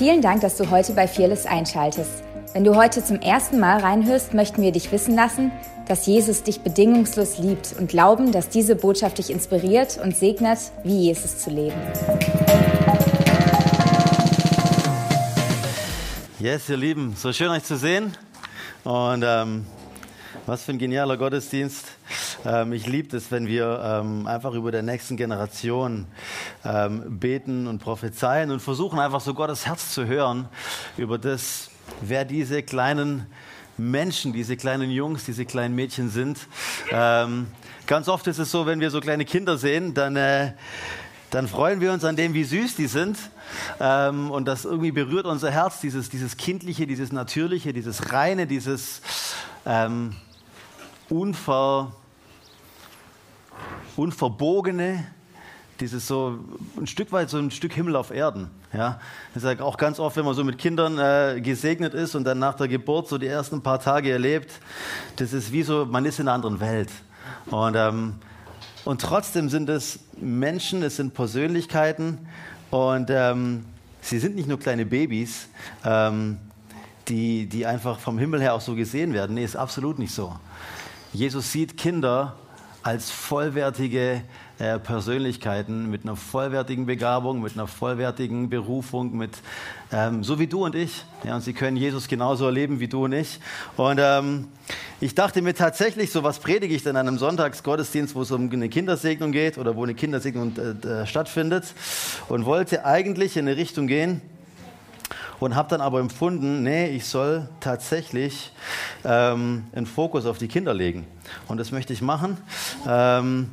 Vielen Dank, dass du heute bei Fearless einschaltest. Wenn du heute zum ersten Mal reinhörst, möchten wir dich wissen lassen, dass Jesus dich bedingungslos liebt und glauben, dass diese Botschaft dich inspiriert und segnet, wie Jesus zu leben. Yes, ihr Lieben, so schön euch zu sehen. Und ähm, was für ein genialer Gottesdienst. Ähm, ich liebe es, wenn wir ähm, einfach über der nächsten Generation ähm, beten und prophezeien und versuchen einfach so Gottes Herz zu hören über das, wer diese kleinen Menschen, diese kleinen Jungs, diese kleinen Mädchen sind. Ähm, ganz oft ist es so, wenn wir so kleine Kinder sehen, dann, äh, dann freuen wir uns an dem, wie süß die sind. Ähm, und das irgendwie berührt unser Herz, dieses, dieses Kindliche, dieses Natürliche, dieses Reine, dieses ähm, Unver, Unverbogene, dieses so ein Stück weit so ein Stück Himmel auf Erden. Ja, ich sage auch ganz oft, wenn man so mit Kindern äh, gesegnet ist und dann nach der Geburt so die ersten paar Tage erlebt, das ist wie so, man ist in einer anderen Welt. Und, ähm, und trotzdem sind es Menschen, es sind Persönlichkeiten und ähm, sie sind nicht nur kleine Babys, ähm, die, die einfach vom Himmel her auch so gesehen werden. Nee, ist absolut nicht so. Jesus sieht Kinder als vollwertige äh, Persönlichkeiten mit einer vollwertigen Begabung, mit einer vollwertigen Berufung, mit ähm, so wie du und ich. Ja, und sie können Jesus genauso erleben wie du und ich. Und ähm, ich dachte mir tatsächlich, so was predige ich denn an einem Sonntagsgottesdienst, wo es um eine Kindersegnung geht oder wo eine Kindersegnung äh, stattfindet und wollte eigentlich in eine Richtung gehen und habe dann aber empfunden, nee, ich soll tatsächlich ähm, einen Fokus auf die Kinder legen. Und das möchte ich machen, ähm,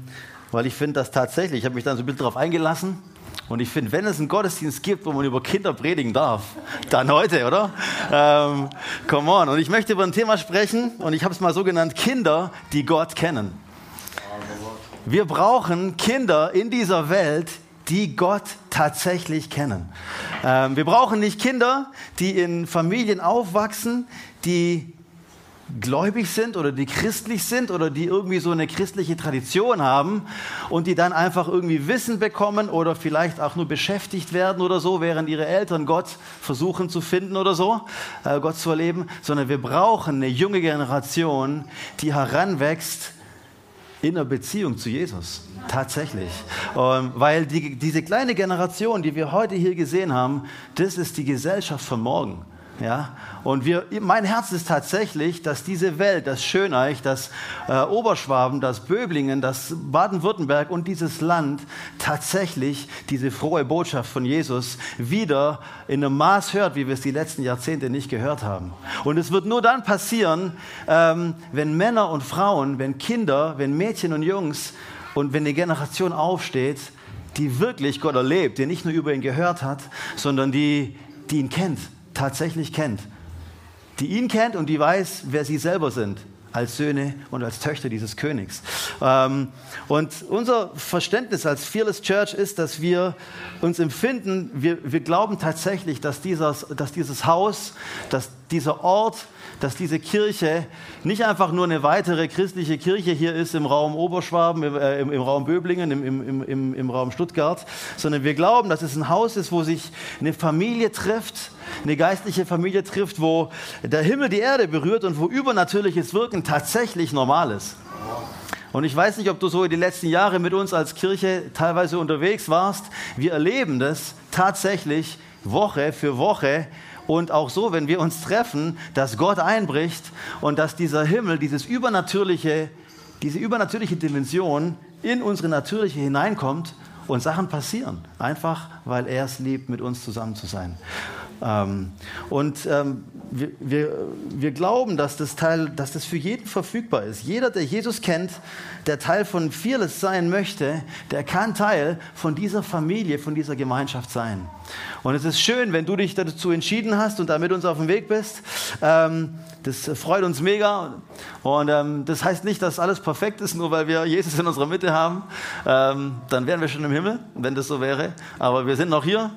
weil ich finde das tatsächlich, ich habe mich dann so ein bisschen darauf eingelassen. Und ich finde, wenn es einen Gottesdienst gibt, wo man über Kinder predigen darf, dann heute, oder? Ähm, come on. Und ich möchte über ein Thema sprechen und ich habe es mal so genannt, Kinder, die Gott kennen. Wir brauchen Kinder in dieser Welt, die Gott tatsächlich kennen. Ähm, wir brauchen nicht Kinder, die in Familien aufwachsen, die gläubig sind oder die christlich sind oder die irgendwie so eine christliche Tradition haben und die dann einfach irgendwie Wissen bekommen oder vielleicht auch nur beschäftigt werden oder so, während ihre Eltern Gott versuchen zu finden oder so, äh, Gott zu erleben, sondern wir brauchen eine junge Generation, die heranwächst in einer Beziehung zu Jesus. Tatsächlich. Ähm, weil die, diese kleine Generation, die wir heute hier gesehen haben, das ist die Gesellschaft von morgen. Ja? Und wir, mein Herz ist tatsächlich, dass diese Welt, das Schöneich, das äh, Oberschwaben, das Böblingen, das Baden-Württemberg und dieses Land tatsächlich diese frohe Botschaft von Jesus wieder in einem Maß hört, wie wir es die letzten Jahrzehnte nicht gehört haben. Und es wird nur dann passieren, ähm, wenn Männer und Frauen, wenn Kinder, wenn Mädchen und Jungs und wenn eine Generation aufsteht, die wirklich Gott erlebt, der nicht nur über ihn gehört hat, sondern die, die ihn kennt tatsächlich kennt. Die ihn kennt und die weiß, wer sie selber sind als Söhne und als Töchter dieses Königs. Ähm, und unser Verständnis als Fearless Church ist, dass wir uns empfinden, wir, wir glauben tatsächlich, dass dieses, dass dieses Haus, dass dieser Ort, dass diese Kirche nicht einfach nur eine weitere christliche Kirche hier ist im Raum Oberschwaben, im, äh, im, Raum Böblingen, im, im, im, im Raum Stuttgart, sondern wir glauben, dass es ein Haus ist, wo sich eine Familie trifft, eine geistliche Familie trifft, wo der Himmel die Erde berührt und wo übernatürliches Wirken tatsächlich normal ist. Und ich weiß nicht, ob du so in den letzten Jahren mit uns als Kirche teilweise unterwegs warst. Wir erleben das tatsächlich Woche für Woche und auch so, wenn wir uns treffen, dass Gott einbricht und dass dieser Himmel, dieses übernatürliche, diese übernatürliche Dimension in unsere natürliche hineinkommt und Sachen passieren. Einfach, weil er es liebt, mit uns zusammen zu sein. Ähm, und ähm, wir, wir, wir, glauben, dass das, Teil, dass das für jeden verfügbar ist. Jeder, der Jesus kennt, der Teil von Fearless sein möchte, der kann Teil von dieser Familie, von dieser Gemeinschaft sein. Und es ist schön, wenn du dich dazu entschieden hast und da mit uns auf dem Weg bist. Ähm, das freut uns mega. Und ähm, das heißt nicht, dass alles perfekt ist, nur weil wir Jesus in unserer Mitte haben. Ähm, dann wären wir schon im Himmel, wenn das so wäre. Aber wir sind noch hier.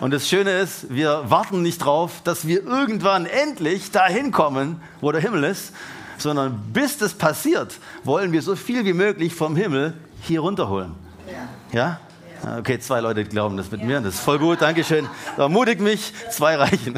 Und das Schöne ist, wir warten nicht drauf, dass wir irgendwann endlich dahin kommen, wo der Himmel ist, sondern bis das passiert, wollen wir so viel wie möglich vom Himmel hier runterholen. Ja? Okay, zwei Leute glauben das mit ja. mir. Das ist voll gut, Dankeschön. Ermutigt mich, zwei reichen.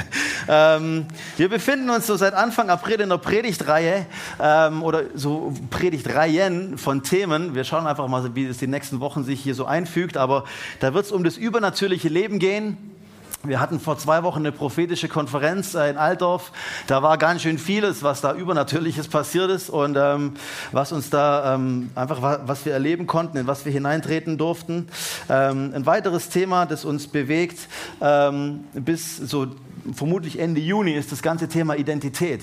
Ähm, wir befinden uns so seit Anfang April in der Predigtreihe ähm, oder so Predigtreihen von Themen. Wir schauen einfach mal, wie es die nächsten Wochen sich hier so einfügt. Aber da wird es um das übernatürliche Leben gehen. Wir hatten vor zwei Wochen eine prophetische Konferenz äh, in Altdorf. Da war ganz schön vieles, was da übernatürliches passiert ist und ähm, was uns da ähm, einfach was wir erleben konnten, in was wir hineintreten durften. Ähm, ein weiteres Thema, das uns bewegt ähm, bis so vermutlich Ende Juni, ist das ganze Thema Identität.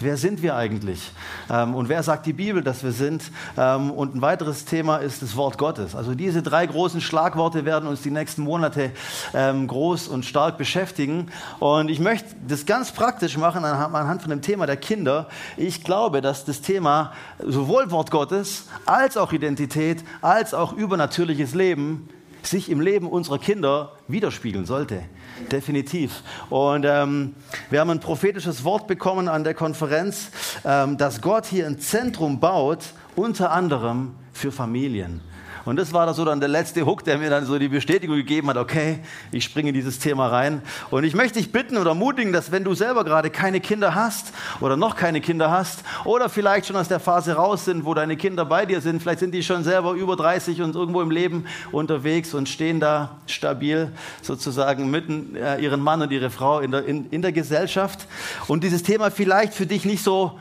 Wer sind wir eigentlich? Ähm, und wer sagt die Bibel, dass wir sind? Ähm, und ein weiteres Thema ist das Wort Gottes. Also diese drei großen Schlagworte werden uns die nächsten Monate ähm, groß und stark beschäftigen. Und ich möchte das ganz praktisch machen anhand von dem Thema der Kinder. Ich glaube, dass das Thema sowohl Wort Gottes als auch Identität als auch übernatürliches Leben sich im Leben unserer Kinder widerspiegeln sollte. Definitiv. Und ähm, wir haben ein prophetisches Wort bekommen an der Konferenz, ähm, dass Gott hier ein Zentrum baut, unter anderem für Familien. Und das war so dann der letzte Hook, der mir dann so die Bestätigung gegeben hat, okay, ich springe in dieses Thema rein. Und ich möchte dich bitten oder ermutigen, dass wenn du selber gerade keine Kinder hast oder noch keine Kinder hast oder vielleicht schon aus der Phase raus sind, wo deine Kinder bei dir sind, vielleicht sind die schon selber über 30 und irgendwo im Leben unterwegs und stehen da stabil sozusagen mitten äh, ihren Mann und ihre Frau in der, in, in der Gesellschaft und dieses Thema vielleicht für dich nicht so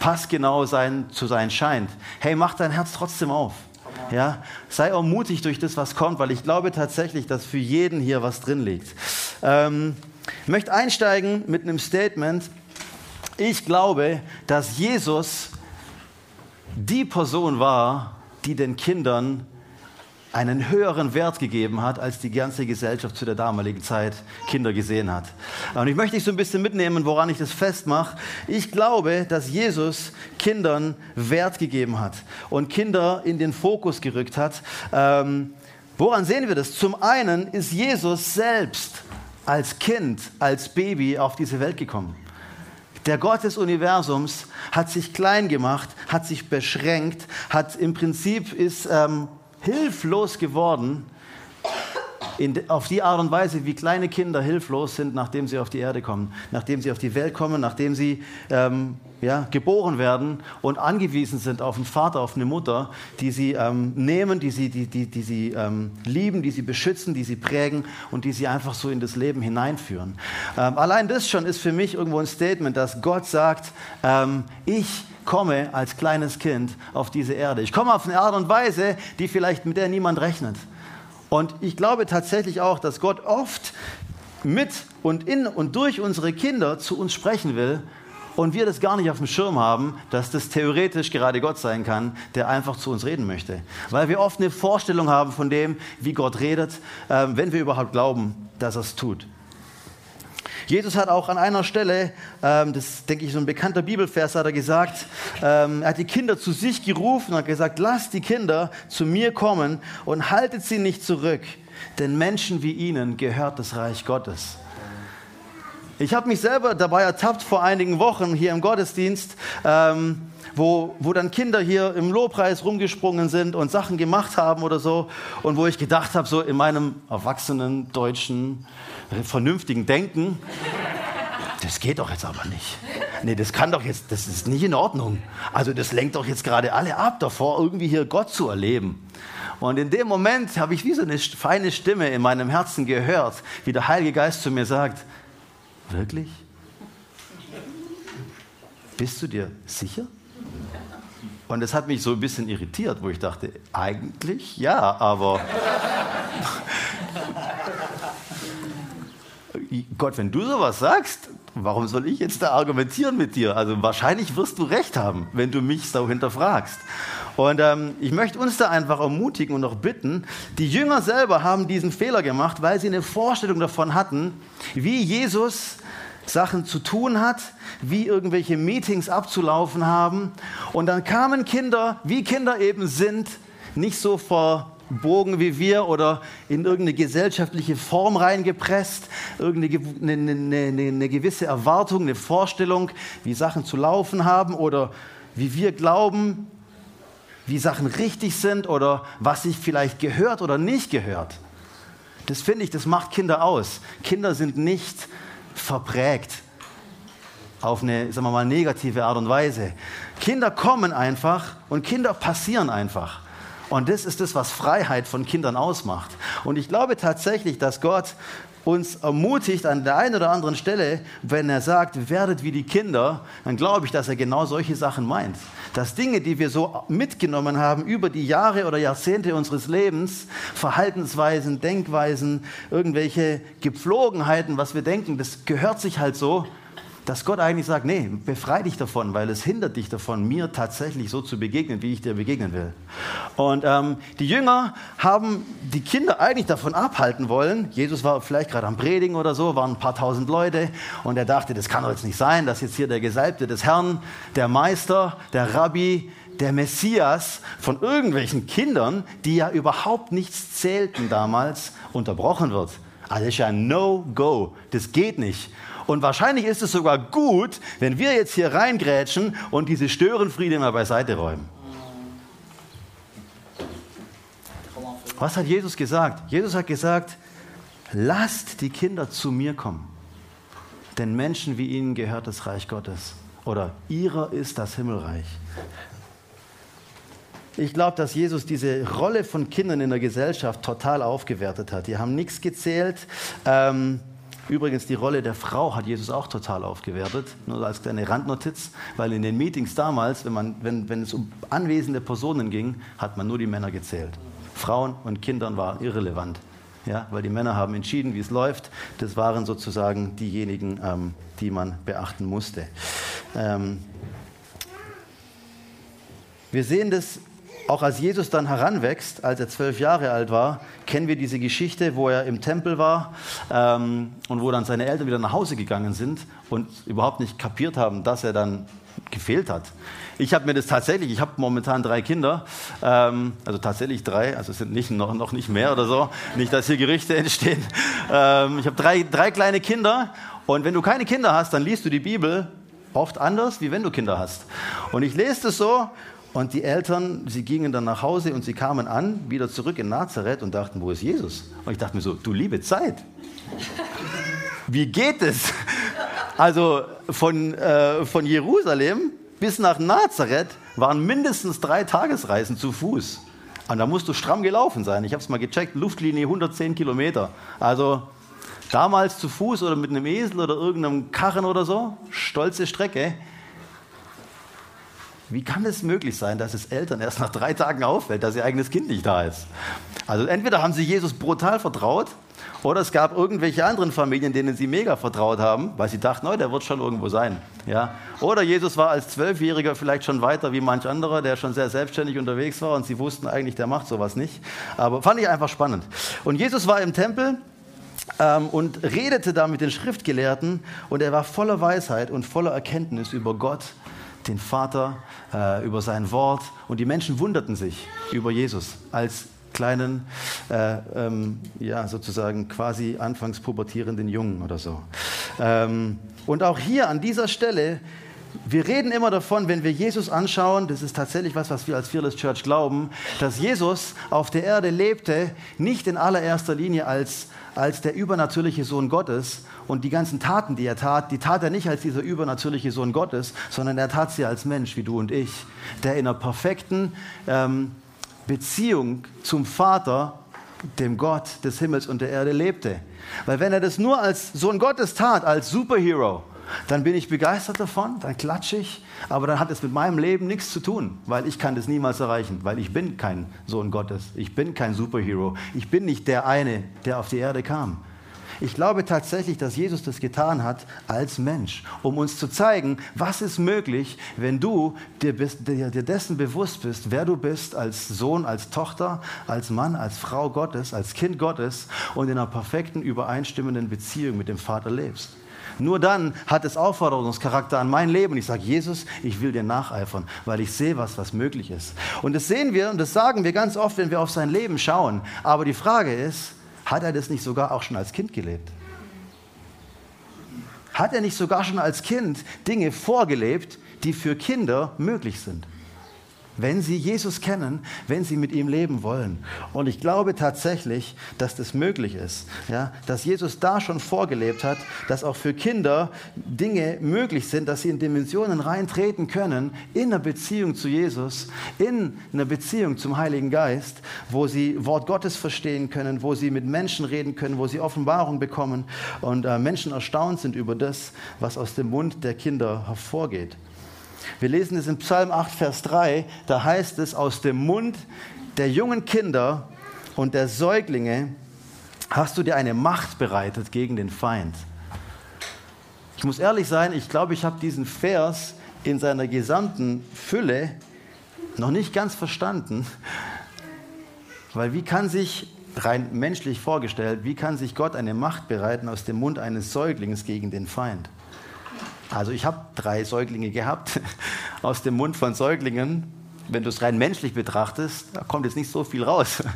passgenau sein, zu sein scheint. Hey, mach dein Herz trotzdem auf. Ja, sei ermutigt durch das, was kommt, weil ich glaube tatsächlich, dass für jeden hier was drin liegt. Ähm, ich möchte einsteigen mit einem Statement. Ich glaube, dass Jesus die Person war, die den Kindern einen höheren Wert gegeben hat, als die ganze Gesellschaft zu der damaligen Zeit Kinder gesehen hat. Und ich möchte dich so ein bisschen mitnehmen, woran ich das festmache. Ich glaube, dass Jesus Kindern Wert gegeben hat und Kinder in den Fokus gerückt hat. Ähm, woran sehen wir das? Zum einen ist Jesus selbst als Kind, als Baby auf diese Welt gekommen. Der Gott des Universums hat sich klein gemacht, hat sich beschränkt, hat im Prinzip ist ähm, hilflos geworden in, auf die Art und Weise, wie kleine Kinder hilflos sind, nachdem sie auf die Erde kommen, nachdem sie auf die Welt kommen, nachdem sie ähm, ja, geboren werden und angewiesen sind auf einen Vater, auf eine Mutter, die sie ähm, nehmen, die sie, die, die, die sie ähm, lieben, die sie beschützen, die sie prägen und die sie einfach so in das Leben hineinführen. Ähm, allein das schon ist für mich irgendwo ein Statement, dass Gott sagt, ähm, ich komme als kleines Kind auf diese Erde. Ich komme auf eine Art und Weise, die vielleicht mit der niemand rechnet. Und ich glaube tatsächlich auch, dass Gott oft mit und in und durch unsere Kinder zu uns sprechen will und wir das gar nicht auf dem Schirm haben, dass das theoretisch gerade Gott sein kann, der einfach zu uns reden möchte. Weil wir oft eine Vorstellung haben von dem, wie Gott redet, äh, wenn wir überhaupt glauben, dass er es tut. Jesus hat auch an einer Stelle, ähm, das denke ich so ein bekannter Bibelvers, hat er gesagt, ähm, er hat die Kinder zu sich gerufen und hat gesagt, lasst die Kinder zu mir kommen und haltet sie nicht zurück, denn Menschen wie ihnen gehört das Reich Gottes. Ich habe mich selber dabei ertappt vor einigen Wochen hier im Gottesdienst, ähm, wo, wo dann Kinder hier im Lobpreis rumgesprungen sind und Sachen gemacht haben oder so und wo ich gedacht habe, so in meinem erwachsenen deutschen vernünftigen Denken, das geht doch jetzt aber nicht. Nee, das kann doch jetzt, das ist nicht in Ordnung. Also das lenkt doch jetzt gerade alle ab davor, irgendwie hier Gott zu erleben. Und in dem Moment habe ich wie so eine feine Stimme in meinem Herzen gehört, wie der Heilige Geist zu mir sagt, wirklich? Bist du dir sicher? Und das hat mich so ein bisschen irritiert, wo ich dachte, eigentlich ja, aber Gott, wenn du sowas sagst, warum soll ich jetzt da argumentieren mit dir? Also wahrscheinlich wirst du recht haben, wenn du mich so hinterfragst. Und ähm, ich möchte uns da einfach ermutigen und auch bitten, die Jünger selber haben diesen Fehler gemacht, weil sie eine Vorstellung davon hatten, wie Jesus Sachen zu tun hat, wie irgendwelche Meetings abzulaufen haben. Und dann kamen Kinder, wie Kinder eben sind, nicht so vor Bogen wie wir oder in irgendeine gesellschaftliche Form reingepresst, irgendeine eine, eine, eine gewisse Erwartung, eine Vorstellung, wie Sachen zu laufen haben oder wie wir glauben, wie Sachen richtig sind oder was sich vielleicht gehört oder nicht gehört. Das finde ich, das macht Kinder aus. Kinder sind nicht verprägt auf eine, sagen wir mal, negative Art und Weise. Kinder kommen einfach und Kinder passieren einfach. Und das ist das, was Freiheit von Kindern ausmacht. Und ich glaube tatsächlich, dass Gott uns ermutigt an der einen oder anderen Stelle, wenn er sagt, werdet wie die Kinder, dann glaube ich, dass er genau solche Sachen meint. Dass Dinge, die wir so mitgenommen haben über die Jahre oder Jahrzehnte unseres Lebens, Verhaltensweisen, Denkweisen, irgendwelche Gepflogenheiten, was wir denken, das gehört sich halt so, dass Gott eigentlich sagt, nee, befrei dich davon, weil es hindert dich davon, mir tatsächlich so zu begegnen, wie ich dir begegnen will. Und ähm, die Jünger haben die Kinder eigentlich davon abhalten wollen. Jesus war vielleicht gerade am Predigen oder so, waren ein paar tausend Leute und er dachte, das kann doch jetzt nicht sein, dass jetzt hier der Gesalbte des Herrn, der Meister, der Rabbi, der Messias von irgendwelchen Kindern, die ja überhaupt nichts zählten damals, unterbrochen wird. Also das ist ja ein No-Go. Das geht nicht. Und wahrscheinlich ist es sogar gut, wenn wir jetzt hier reingrätschen und diese Störenfriede mal beiseite räumen. Was hat Jesus gesagt? Jesus hat gesagt, lasst die Kinder zu mir kommen. Denn Menschen wie ihnen gehört das Reich Gottes. Oder ihrer ist das Himmelreich. Ich glaube, dass Jesus diese Rolle von Kindern in der Gesellschaft total aufgewertet hat. Die haben nichts gezählt. Ähm, Übrigens, die Rolle der Frau hat Jesus auch total aufgewertet, nur als kleine Randnotiz, weil in den Meetings damals, wenn, man, wenn, wenn es um anwesende Personen ging, hat man nur die Männer gezählt. Frauen und Kindern waren irrelevant, ja, weil die Männer haben entschieden, wie es läuft. Das waren sozusagen diejenigen, ähm, die man beachten musste. Ähm, wir sehen das auch als Jesus dann heranwächst, als er zwölf Jahre alt war, kennen wir diese Geschichte, wo er im Tempel war ähm, und wo dann seine Eltern wieder nach Hause gegangen sind und überhaupt nicht kapiert haben, dass er dann gefehlt hat. Ich habe mir das tatsächlich, ich habe momentan drei Kinder, ähm, also tatsächlich drei, also es sind nicht, noch, noch nicht mehr oder so, nicht, dass hier Gerichte entstehen. Ähm, ich habe drei, drei kleine Kinder und wenn du keine Kinder hast, dann liest du die Bibel oft anders, wie wenn du Kinder hast. Und ich lese das so und die Eltern, sie gingen dann nach Hause und sie kamen an, wieder zurück in Nazareth und dachten, wo ist Jesus? Und ich dachte mir so, du liebe Zeit. Wie geht es? Also von, äh, von Jerusalem bis nach Nazareth waren mindestens drei Tagesreisen zu Fuß. Und da musst du stramm gelaufen sein. Ich habe es mal gecheckt, Luftlinie 110 Kilometer. Also damals zu Fuß oder mit einem Esel oder irgendeinem Karren oder so, stolze Strecke. Wie kann es möglich sein, dass es Eltern erst nach drei Tagen auffällt, dass ihr eigenes Kind nicht da ist? Also entweder haben sie Jesus brutal vertraut oder es gab irgendwelche anderen Familien, denen sie mega vertraut haben, weil sie dachten, oh, der wird schon irgendwo sein. Ja? Oder Jesus war als Zwölfjähriger vielleicht schon weiter wie manch anderer, der schon sehr selbstständig unterwegs war und sie wussten eigentlich, der macht sowas nicht. Aber fand ich einfach spannend. Und Jesus war im Tempel ähm, und redete da mit den Schriftgelehrten und er war voller Weisheit und voller Erkenntnis über Gott den Vater, äh, über sein Wort. Und die Menschen wunderten sich über Jesus als kleinen, äh, ähm, ja, sozusagen quasi anfangs pubertierenden Jungen oder so. Ähm, und auch hier an dieser Stelle, wir reden immer davon, wenn wir Jesus anschauen, das ist tatsächlich was, was wir als Fearless Church glauben, dass Jesus auf der Erde lebte, nicht in allererster Linie als, als der übernatürliche Sohn Gottes, und die ganzen Taten, die er tat, die tat er nicht als dieser übernatürliche Sohn Gottes, sondern er tat sie als Mensch, wie du und ich, der in einer perfekten ähm, Beziehung zum Vater, dem Gott des Himmels und der Erde lebte. Weil wenn er das nur als Sohn Gottes tat, als Superhero, dann bin ich begeistert davon, dann klatsche ich, aber dann hat es mit meinem Leben nichts zu tun, weil ich kann das niemals erreichen, weil ich bin kein Sohn Gottes, ich bin kein Superhero, ich bin nicht der eine, der auf die Erde kam. Ich glaube tatsächlich, dass Jesus das getan hat als Mensch, um uns zu zeigen, was ist möglich, wenn du dir, bist, dir, dessen bewusst bist, wer du bist als Sohn, als Tochter, als Mann, als Frau Gottes, als Kind Gottes und in einer perfekten, übereinstimmenden Beziehung mit dem Vater lebst. Nur dann hat es Aufforderungscharakter an mein Leben. Ich sage, Jesus, ich will dir nacheifern, weil ich sehe was, was möglich ist. Und das sehen wir und das sagen wir ganz oft, wenn wir auf sein Leben schauen. Aber die Frage ist, hat er das nicht sogar auch schon als Kind gelebt? Hat er nicht sogar schon als Kind Dinge vorgelebt, die für Kinder möglich sind? Wenn sie Jesus kennen, wenn sie mit ihm leben wollen. Und ich glaube tatsächlich, dass das möglich ist, ja, dass Jesus da schon vorgelebt hat, dass auch für Kinder Dinge möglich sind, dass sie in Dimensionen reintreten können, in einer Beziehung zu Jesus, in einer Beziehung zum Heiligen Geist, wo sie Wort Gottes verstehen können, wo sie mit Menschen reden können, wo sie Offenbarung bekommen und äh, Menschen erstaunt sind über das, was aus dem Mund der Kinder hervorgeht. Wir lesen es in Psalm 8, Vers 3, da heißt es, aus dem Mund der jungen Kinder und der Säuglinge hast du dir eine Macht bereitet gegen den Feind. Ich muss ehrlich sein, ich glaube, ich habe diesen Vers in seiner gesamten Fülle noch nicht ganz verstanden, weil wie kann sich rein menschlich vorgestellt, wie kann sich Gott eine Macht bereiten aus dem Mund eines Säuglings gegen den Feind? Also ich habe drei Säuglinge gehabt aus dem Mund von Säuglingen. Wenn du es rein menschlich betrachtest, da kommt jetzt nicht so viel raus.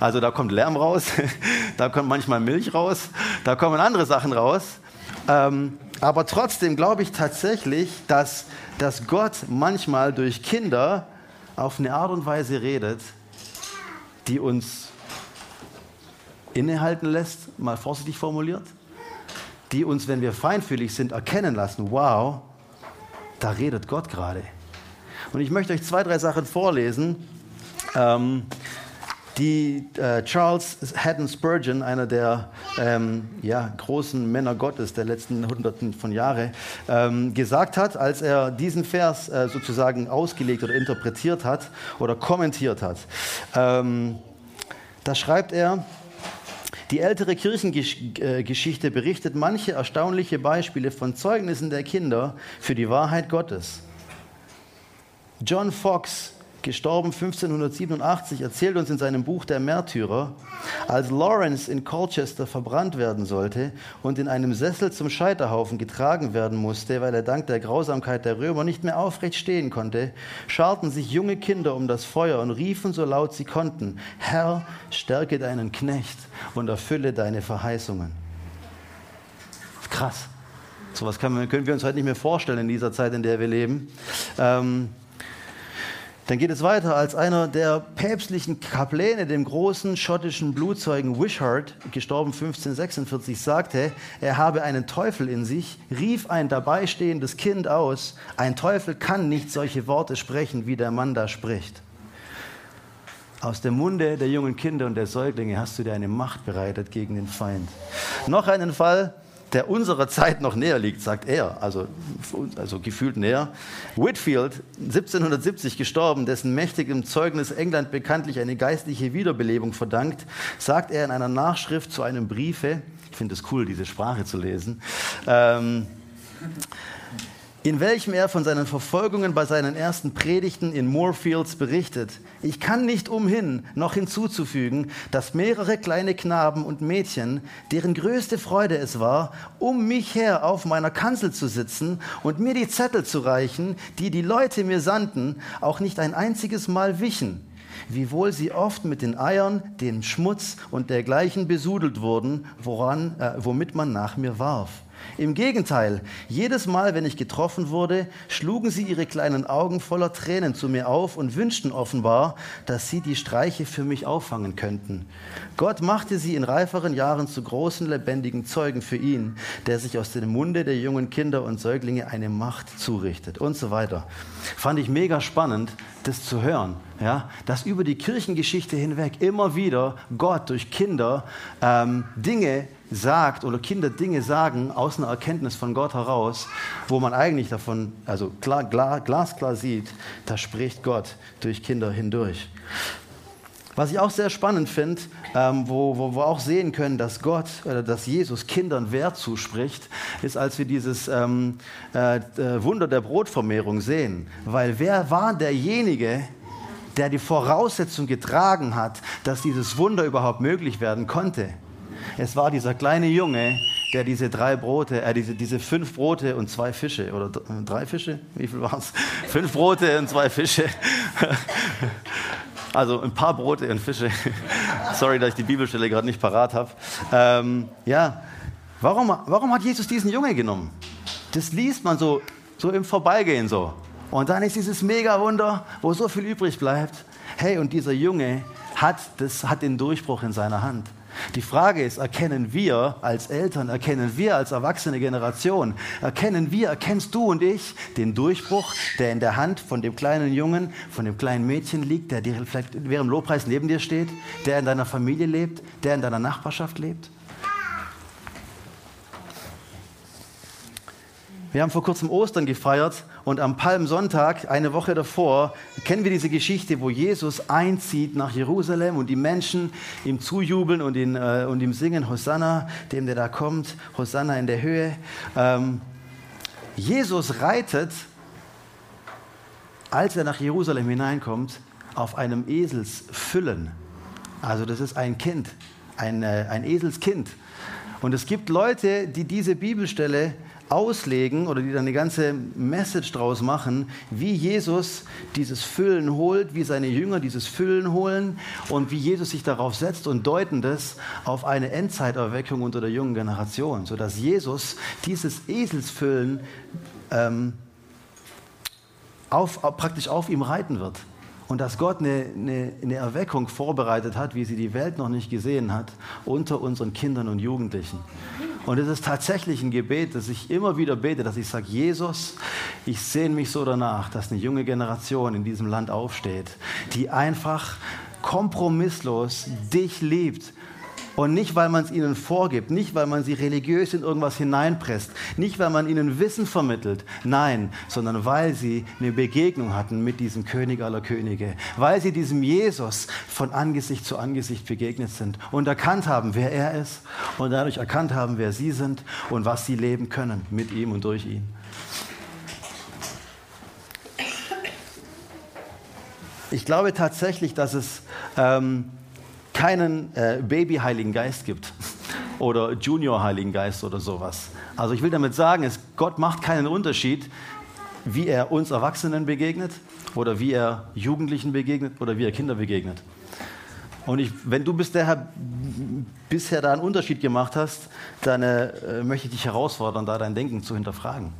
Also da kommt Lärm raus, da kommt manchmal Milch raus, da kommen andere Sachen raus. Ähm, aber trotzdem glaube ich tatsächlich, dass, dass Gott manchmal durch Kinder auf eine Art und Weise redet, die uns innehalten lässt, mal vorsichtig formuliert, die uns, wenn wir feinfühlig sind, erkennen lassen, wow, da redet Gott gerade. Und ich möchte euch zwei, drei Sachen vorlesen, ähm, die äh, Charles Haddon Spurgeon, einer der ähm, ja, großen Männer Gottes der letzten Hunderten von Jahren, ähm, gesagt hat, als er diesen Vers äh, sozusagen ausgelegt oder interpretiert hat oder kommentiert hat. Ähm, da schreibt er, die ältere Kirchengeschichte berichtet manche erstaunliche Beispiele von Zeugnissen der Kinder für die Wahrheit Gottes. John Fox gestorben 1587, erzählt uns in seinem Buch Der Märtyrer, als Lawrence in Colchester verbrannt werden sollte und in einem Sessel zum Scheiterhaufen getragen werden musste, weil er dank der Grausamkeit der Römer nicht mehr aufrecht stehen konnte, scharten sich junge Kinder um das Feuer und riefen so laut sie konnten, Herr, stärke deinen Knecht und erfülle deine Verheißungen. Krass. So was können wir uns heute nicht mehr vorstellen in dieser Zeit, in der wir leben. Ähm, dann geht es weiter, als einer der päpstlichen Kapläne, dem großen schottischen Blutzeugen Wishart, gestorben 1546, sagte, er habe einen Teufel in sich, rief ein dabei stehendes Kind aus, ein Teufel kann nicht solche Worte sprechen, wie der Mann da spricht. Aus dem Munde der jungen Kinder und der Säuglinge hast du dir eine Macht bereitet gegen den Feind. Noch einen Fall, der unserer Zeit noch näher liegt, sagt er, also, also gefühlt näher. Whitfield, 1770 gestorben, dessen mächtigem Zeugnis England bekanntlich eine geistliche Wiederbelebung verdankt, sagt er in einer Nachschrift zu einem Briefe, ich finde es cool, diese Sprache zu lesen, ähm, in welchem er von seinen Verfolgungen bei seinen ersten Predigten in Moorfields berichtet. Ich kann nicht umhin, noch hinzuzufügen, dass mehrere kleine Knaben und Mädchen, deren größte Freude es war, um mich her auf meiner Kanzel zu sitzen und mir die Zettel zu reichen, die die Leute mir sandten, auch nicht ein einziges Mal wichen wiewohl sie oft mit den Eiern, dem Schmutz und dergleichen besudelt wurden, woran, äh, womit man nach mir warf. Im Gegenteil, jedes Mal, wenn ich getroffen wurde, schlugen sie ihre kleinen Augen voller Tränen zu mir auf und wünschten offenbar, dass sie die Streiche für mich auffangen könnten. Gott machte sie in reiferen Jahren zu großen, lebendigen Zeugen für ihn, der sich aus dem Munde der jungen Kinder und Säuglinge eine Macht zurichtet und so weiter. Fand ich mega spannend, das zu hören, ja, dass über die Kirchengeschichte hinweg immer wieder Gott durch Kinder ähm, Dinge sagt oder Kinder Dinge sagen aus einer Erkenntnis von Gott heraus, wo man eigentlich davon, also klar, klar, glasklar sieht, da spricht Gott durch Kinder hindurch. Was ich auch sehr spannend finde, ähm, wo, wo wir auch sehen können, dass Gott oder dass Jesus Kindern Wert zuspricht, ist, als wir dieses ähm, äh, äh Wunder der Brotvermehrung sehen. Weil wer war derjenige, der die Voraussetzung getragen hat, dass dieses Wunder überhaupt möglich werden konnte? Es war dieser kleine Junge, der diese drei Brote, äh, diese, diese fünf Brote und zwei Fische, oder drei Fische? Wie viel waren es? Fünf Brote und zwei Fische. Also ein paar Brote und Fische. Sorry, dass ich die Bibelstelle gerade nicht parat habe. Ähm, ja, warum, warum hat Jesus diesen Junge genommen? Das liest man so, so im Vorbeigehen so. Und dann ist dieses Mega-Wunder, wo so viel übrig bleibt. Hey, und dieser Junge hat, das, hat den Durchbruch in seiner Hand. Die Frage ist, erkennen wir als Eltern, erkennen wir als erwachsene Generation, erkennen wir, erkennst du und ich den Durchbruch, der in der Hand von dem kleinen Jungen, von dem kleinen Mädchen liegt, der dir vielleicht während Lobpreis neben dir steht, der in deiner Familie lebt, der in deiner Nachbarschaft lebt? Wir haben vor kurzem Ostern gefeiert und am Palmsonntag, eine Woche davor, kennen wir diese Geschichte, wo Jesus einzieht nach Jerusalem und die Menschen ihm zujubeln und, ihn, äh, und ihm singen, Hosanna, dem der da kommt, Hosanna in der Höhe. Ähm, Jesus reitet, als er nach Jerusalem hineinkommt, auf einem Eselsfüllen. Also das ist ein Kind, ein, äh, ein Eselskind. Und es gibt Leute, die diese Bibelstelle auslegen oder die dann eine ganze Message draus machen, wie Jesus dieses Füllen holt, wie seine Jünger dieses Füllen holen und wie Jesus sich darauf setzt und deuten das auf eine Endzeiterweckung unter der jungen Generation, sodass Jesus dieses Eselsfüllen ähm, auf, praktisch auf ihm reiten wird. Und dass Gott eine, eine, eine Erweckung vorbereitet hat, wie sie die Welt noch nicht gesehen hat, unter unseren Kindern und Jugendlichen. Und es ist tatsächlich ein Gebet, das ich immer wieder bete, dass ich sage, Jesus, ich sehne mich so danach, dass eine junge Generation in diesem Land aufsteht, die einfach kompromisslos dich liebt und nicht, weil man es ihnen vorgibt, nicht, weil man sie religiös in irgendwas hineinpresst, nicht, weil man ihnen Wissen vermittelt, nein, sondern weil sie eine Begegnung hatten mit diesem König aller Könige, weil sie diesem Jesus von Angesicht zu Angesicht begegnet sind und erkannt haben, wer er ist und dadurch erkannt haben, wer sie sind und was sie leben können mit ihm und durch ihn. Ich glaube tatsächlich, dass es ähm, keinen äh, Baby-Heiligen Geist gibt oder Junior-Heiligen Geist oder sowas. Also ich will damit sagen, es, Gott macht keinen Unterschied, wie er uns Erwachsenen begegnet oder wie er Jugendlichen begegnet oder wie er Kinder begegnet. Und ich, wenn du bis daher, bisher da einen Unterschied gemacht hast, dann äh, möchte ich dich herausfordern, da dein Denken zu hinterfragen.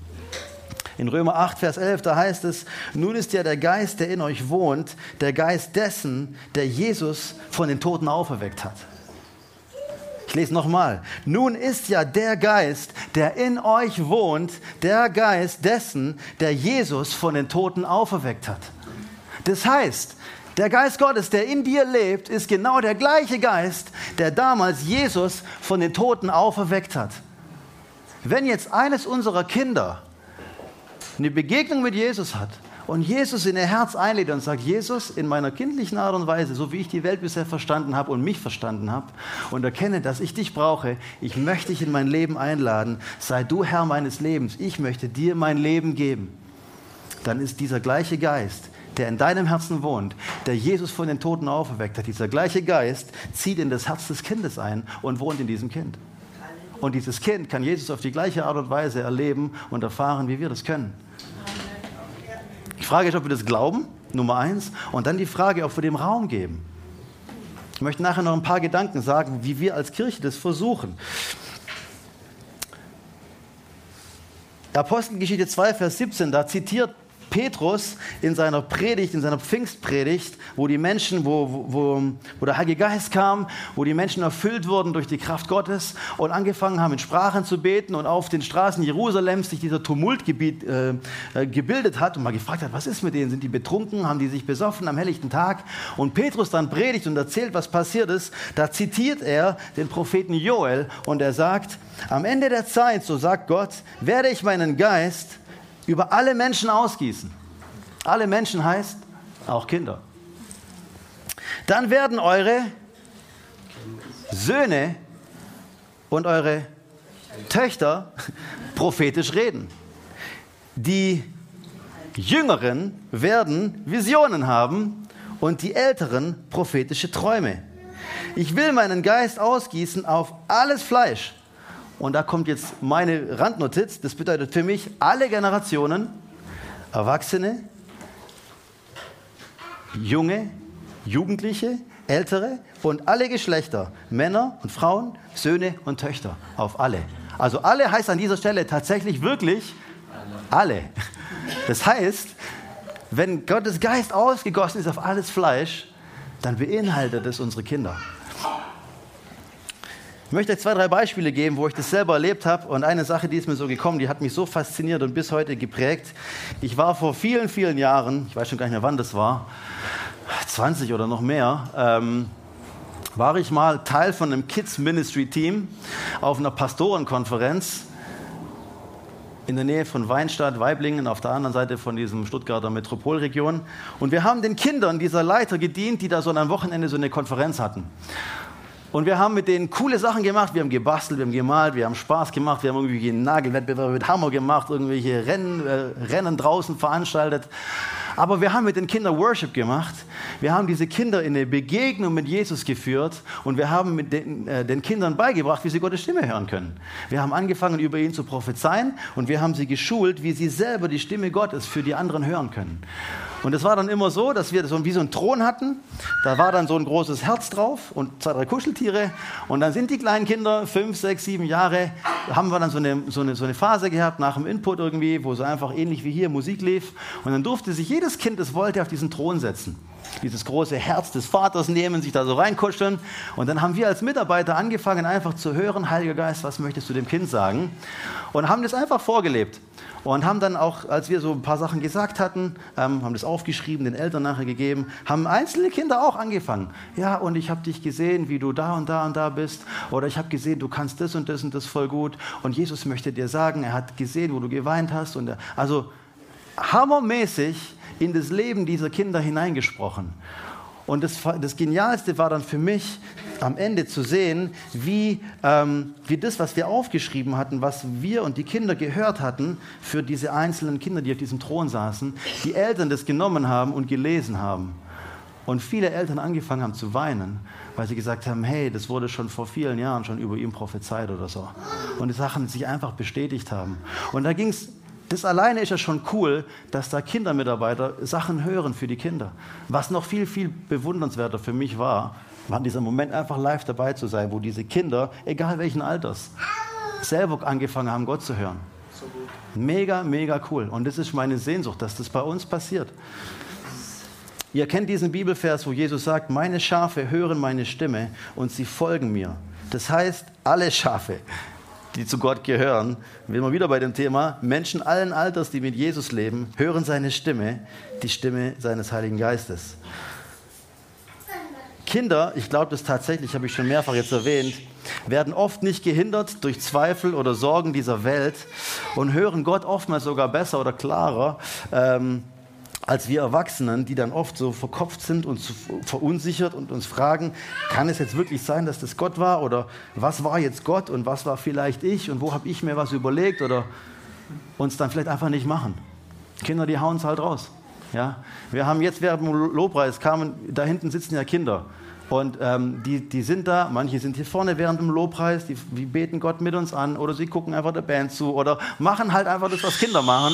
In Römer 8, Vers 11, da heißt es, nun ist ja der Geist, der in euch wohnt, der Geist dessen, der Jesus von den Toten auferweckt hat. Ich lese nochmal. Nun ist ja der Geist, der in euch wohnt, der Geist dessen, der Jesus von den Toten auferweckt hat. Das heißt, der Geist Gottes, der in dir lebt, ist genau der gleiche Geist, der damals Jesus von den Toten auferweckt hat. Wenn jetzt eines unserer Kinder eine Begegnung mit Jesus hat und Jesus in ihr Herz einlädt und sagt, Jesus, in meiner kindlichen Art und Weise, so wie ich die Welt bisher verstanden habe und mich verstanden habe und erkenne, dass ich dich brauche, ich möchte dich in mein Leben einladen, sei du Herr meines Lebens, ich möchte dir mein Leben geben, dann ist dieser gleiche Geist, der in deinem Herzen wohnt, der Jesus von den Toten auferweckt hat, dieser gleiche Geist zieht in das Herz des Kindes ein und wohnt in diesem Kind. Und dieses Kind kann Jesus auf die gleiche Art und Weise erleben und erfahren, wie wir das können. Die Frage ist, ob wir das glauben, Nummer eins. Und dann die Frage, ob wir dem Raum geben. Ich möchte nachher noch ein paar Gedanken sagen, wie wir als Kirche das versuchen. Apostelgeschichte 2, Vers 17, da zitiert Petrus in seiner Predigt, in seiner Pfingstpredigt, wo die Menschen, wo, wo, wo der Heilige Geist kam, wo die Menschen erfüllt wurden durch die Kraft Gottes und angefangen haben, in Sprachen zu beten und auf den Straßen Jerusalems sich dieser Tumultgebiet äh, äh, gebildet hat und mal gefragt hat, was ist mit denen? Sind die betrunken? Haben die sich besoffen am helllichten Tag? Und Petrus dann predigt und erzählt, was passiert ist. Da zitiert er den Propheten Joel und er sagt, am Ende der Zeit, so sagt Gott, werde ich meinen Geist über alle Menschen ausgießen. Alle Menschen heißt auch Kinder. Dann werden eure Söhne und eure Töchter prophetisch reden. Die Jüngeren werden Visionen haben und die Älteren prophetische Träume. Ich will meinen Geist ausgießen auf alles Fleisch. Und da kommt jetzt meine Randnotiz. Das bedeutet für mich alle Generationen, Erwachsene, Junge, Jugendliche, Ältere und alle Geschlechter, Männer und Frauen, Söhne und Töchter, auf alle. Also alle heißt an dieser Stelle tatsächlich wirklich alle. Das heißt, wenn Gottes Geist ausgegossen ist auf alles Fleisch, dann beinhaltet es unsere Kinder. Ich möchte euch zwei, drei Beispiele geben, wo ich das selber erlebt habe. Und eine Sache, die ist mir so gekommen, die hat mich so fasziniert und bis heute geprägt. Ich war vor vielen, vielen Jahren, ich weiß schon gar nicht mehr, wann das war, 20 oder noch mehr, ähm, war ich mal Teil von einem Kids Ministry Team auf einer Pastorenkonferenz in der Nähe von Weinstadt, Weiblingen, auf der anderen Seite von diesem Stuttgarter Metropolregion. Und wir haben den Kindern dieser Leiter gedient, die da so am Wochenende so eine Konferenz hatten. Und wir haben mit denen coole Sachen gemacht. Wir haben gebastelt, wir haben gemalt, wir haben Spaß gemacht, wir haben irgendwelche Nagelwettbewerbe mit Hammer gemacht, irgendwelche Rennen, äh, Rennen draußen veranstaltet. Aber wir haben mit den Kindern Worship gemacht. Wir haben diese Kinder in eine Begegnung mit Jesus geführt und wir haben mit den, äh, den Kindern beigebracht, wie sie Gottes Stimme hören können. Wir haben angefangen, über ihn zu prophezeien und wir haben sie geschult, wie sie selber die Stimme Gottes für die anderen hören können. Und es war dann immer so, dass wir so wie so einen Thron hatten. Da war dann so ein großes Herz drauf und zwei, drei Kuscheltiere. Und dann sind die kleinen Kinder, fünf, sechs, sieben Jahre, haben wir dann so eine, so eine, so eine Phase gehabt nach dem Input irgendwie, wo so einfach ähnlich wie hier Musik lief. Und dann durfte sich jedes Kind, das wollte, auf diesen Thron setzen dieses große Herz des Vaters nehmen, sich da so reinkuscheln. Und dann haben wir als Mitarbeiter angefangen, einfach zu hören, Heiliger Geist, was möchtest du dem Kind sagen? Und haben das einfach vorgelebt. Und haben dann auch, als wir so ein paar Sachen gesagt hatten, ähm, haben das aufgeschrieben, den Eltern nachher gegeben, haben einzelne Kinder auch angefangen. Ja, und ich habe dich gesehen, wie du da und da und da bist. Oder ich habe gesehen, du kannst das und das und das voll gut. Und Jesus möchte dir sagen, er hat gesehen, wo du geweint hast. Und er, also hammermäßig in das Leben dieser Kinder hineingesprochen. Und das, das Genialste war dann für mich am Ende zu sehen, wie, ähm, wie das, was wir aufgeschrieben hatten, was wir und die Kinder gehört hatten, für diese einzelnen Kinder, die auf diesem Thron saßen, die Eltern das genommen haben und gelesen haben. Und viele Eltern angefangen haben zu weinen, weil sie gesagt haben, hey, das wurde schon vor vielen Jahren schon über ihn prophezeit oder so. Und die Sachen sich einfach bestätigt haben. Und da ging es das alleine ist ja schon cool, dass da Kindermitarbeiter Sachen hören für die Kinder. Was noch viel, viel bewundernswerter für mich war, war dieser Moment einfach live dabei zu sein, wo diese Kinder, egal welchen Alters, selber angefangen haben, Gott zu hören. Mega, mega cool. Und das ist meine Sehnsucht, dass das bei uns passiert. Ihr kennt diesen Bibelvers, wo Jesus sagt, meine Schafe hören meine Stimme und sie folgen mir. Das heißt, alle Schafe, die zu Gott gehören, sind wir wieder bei dem Thema, Menschen allen Alters, die mit Jesus leben, hören seine Stimme, die Stimme seines Heiligen Geistes. Kinder, ich glaube das tatsächlich, habe ich schon mehrfach jetzt erwähnt, werden oft nicht gehindert durch Zweifel oder Sorgen dieser Welt und hören Gott oftmals sogar besser oder klarer. Ähm, als wir Erwachsenen, die dann oft so verkopft sind und verunsichert und uns fragen, kann es jetzt wirklich sein, dass das Gott war oder was war jetzt Gott und was war vielleicht ich und wo habe ich mir was überlegt oder uns dann vielleicht einfach nicht machen. Kinder, die hauen es halt raus. Ja? Wir haben jetzt während dem Lobpreis kamen, da hinten sitzen ja Kinder. Und ähm, die, die sind da, manche sind hier vorne während dem Lobpreis, die, die beten Gott mit uns an oder sie gucken einfach der Band zu oder machen halt einfach das, was Kinder machen.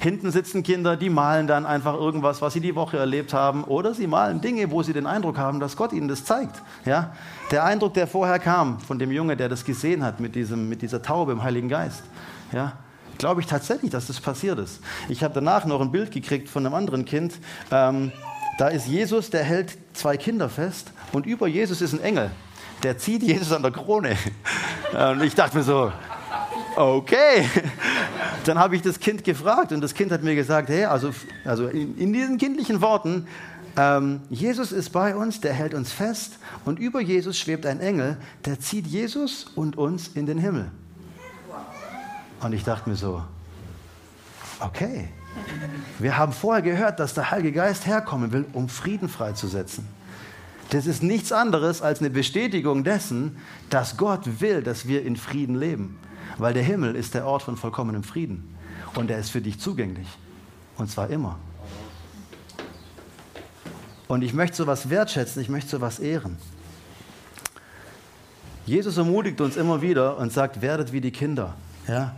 Hinten sitzen Kinder, die malen dann einfach irgendwas, was sie die Woche erlebt haben. Oder sie malen Dinge, wo sie den Eindruck haben, dass Gott ihnen das zeigt. Ja? Der Eindruck, der vorher kam von dem Junge, der das gesehen hat mit, diesem, mit dieser Taube im Heiligen Geist. Ja? Glaube ich tatsächlich, dass das passiert ist. Ich habe danach noch ein Bild gekriegt von einem anderen Kind. Ähm, da ist Jesus, der hält zwei Kinder fest und über Jesus ist ein Engel. Der zieht Jesus an der Krone. Und ich dachte mir so, okay. Dann habe ich das Kind gefragt und das Kind hat mir gesagt, hey, also, also in, in diesen kindlichen Worten, ähm, Jesus ist bei uns, der hält uns fest und über Jesus schwebt ein Engel, der zieht Jesus und uns in den Himmel. Und ich dachte mir so, okay, wir haben vorher gehört, dass der Heilige Geist herkommen will, um Frieden freizusetzen. Das ist nichts anderes als eine Bestätigung dessen, dass Gott will, dass wir in Frieden leben. Weil der Himmel ist der Ort von vollkommenem Frieden. Und er ist für dich zugänglich. Und zwar immer. Und ich möchte sowas wertschätzen, ich möchte sowas ehren. Jesus ermutigt uns immer wieder und sagt, werdet wie die Kinder. Ja?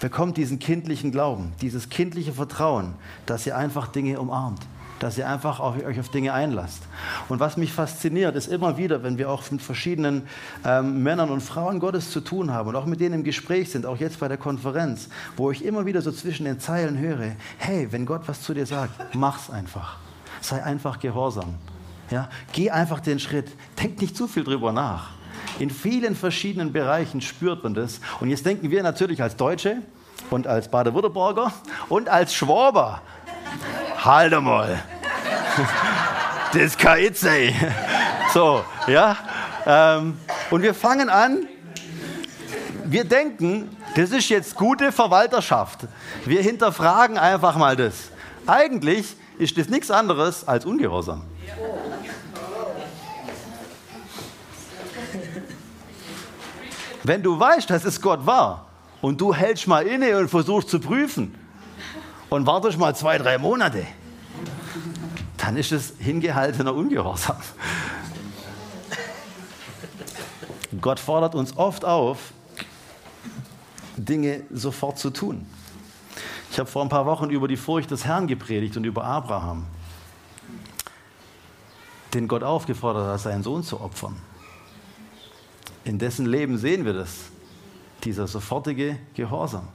Bekommt diesen kindlichen Glauben, dieses kindliche Vertrauen, dass ihr einfach Dinge umarmt. Dass ihr einfach auf, euch auf Dinge einlasst. Und was mich fasziniert, ist immer wieder, wenn wir auch mit verschiedenen ähm, Männern und Frauen Gottes zu tun haben und auch mit denen im Gespräch sind, auch jetzt bei der Konferenz, wo ich immer wieder so zwischen den Zeilen höre, hey, wenn Gott was zu dir sagt, mach's einfach. Sei einfach gehorsam. Ja? Geh einfach den Schritt. Denk nicht zu viel drüber nach. In vielen verschiedenen Bereichen spürt man das. Und jetzt denken wir natürlich als Deutsche und als Baden-Württemberger und als Schwaber, halt mal. Das kann ich sein. So, ja. Ähm, und wir fangen an, wir denken, das ist jetzt gute Verwalterschaft. Wir hinterfragen einfach mal das. Eigentlich ist das nichts anderes als Ungehorsam. Wenn du weißt, dass es Gott war und du hältst mal inne und versuchst zu prüfen, und wartest mal zwei, drei Monate, dann ist es hingehaltener Ungehorsam. Gott fordert uns oft auf, Dinge sofort zu tun. Ich habe vor ein paar Wochen über die Furcht des Herrn gepredigt und über Abraham, den Gott aufgefordert hat, seinen Sohn zu opfern. In dessen Leben sehen wir das, dieser sofortige Gehorsam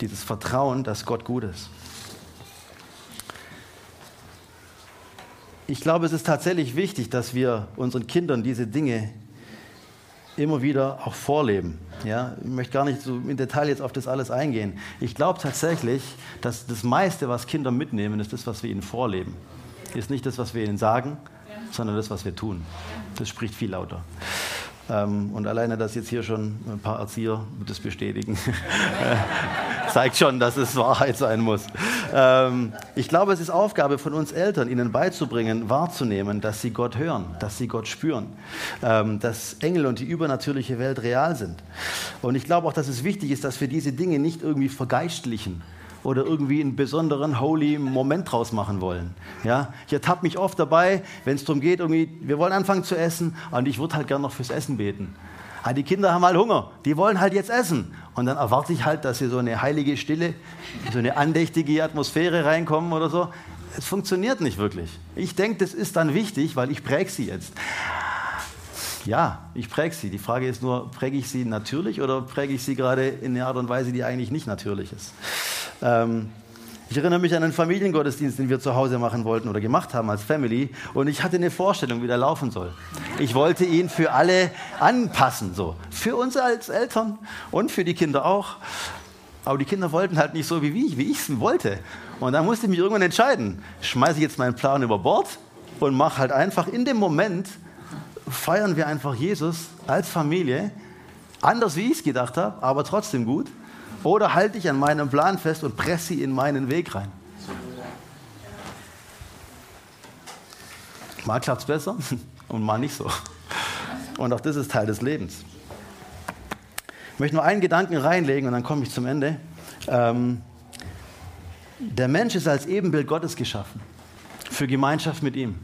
dieses Vertrauen, dass Gott gut ist. Ich glaube, es ist tatsächlich wichtig, dass wir unseren Kindern diese Dinge immer wieder auch vorleben. Ja, ich möchte gar nicht so im Detail jetzt auf das alles eingehen. Ich glaube tatsächlich, dass das meiste, was Kinder mitnehmen, ist das, was wir ihnen vorleben. Ist nicht das, was wir ihnen sagen, sondern das, was wir tun. Das spricht viel lauter. Ähm, und alleine, dass jetzt hier schon ein paar Erzieher das bestätigen, zeigt schon, dass es Wahrheit sein muss. Ähm, ich glaube, es ist Aufgabe von uns Eltern, ihnen beizubringen, wahrzunehmen, dass sie Gott hören, dass sie Gott spüren, ähm, dass Engel und die übernatürliche Welt real sind. Und ich glaube auch, dass es wichtig ist, dass wir diese Dinge nicht irgendwie vergeistlichen oder irgendwie einen besonderen holy Moment draus machen wollen. Ja? Ich ertappe mich oft dabei, wenn es darum geht, irgendwie, wir wollen anfangen zu essen und ich würde halt gerne noch fürs Essen beten. Ah, die Kinder haben halt Hunger, die wollen halt jetzt essen. Und dann erwarte ich halt, dass sie so eine heilige Stille, so eine andächtige Atmosphäre reinkommen oder so. Es funktioniert nicht wirklich. Ich denke, das ist dann wichtig, weil ich präge sie jetzt. Ja, ich präge sie. Die Frage ist nur, präge ich sie natürlich oder präge ich sie gerade in einer Art und Weise, die eigentlich nicht natürlich ist? Ähm, ich erinnere mich an einen Familiengottesdienst, den wir zu Hause machen wollten oder gemacht haben als Family. Und ich hatte eine Vorstellung, wie der laufen soll. Ich wollte ihn für alle anpassen, so. Für uns als Eltern und für die Kinder auch. Aber die Kinder wollten halt nicht so, wie ich, wie es wollte. Und dann musste ich mich irgendwann entscheiden. Schmeiße ich jetzt meinen Plan über Bord und mache halt einfach in dem Moment, feiern wir einfach Jesus als Familie. Anders, wie ich es gedacht habe, aber trotzdem gut. Oder halte ich an meinem Plan fest und presse sie in meinen Weg rein? Mal klappt es besser und mal nicht so. Und auch das ist Teil des Lebens. Ich möchte nur einen Gedanken reinlegen und dann komme ich zum Ende. Ähm, der Mensch ist als Ebenbild Gottes geschaffen, für Gemeinschaft mit ihm.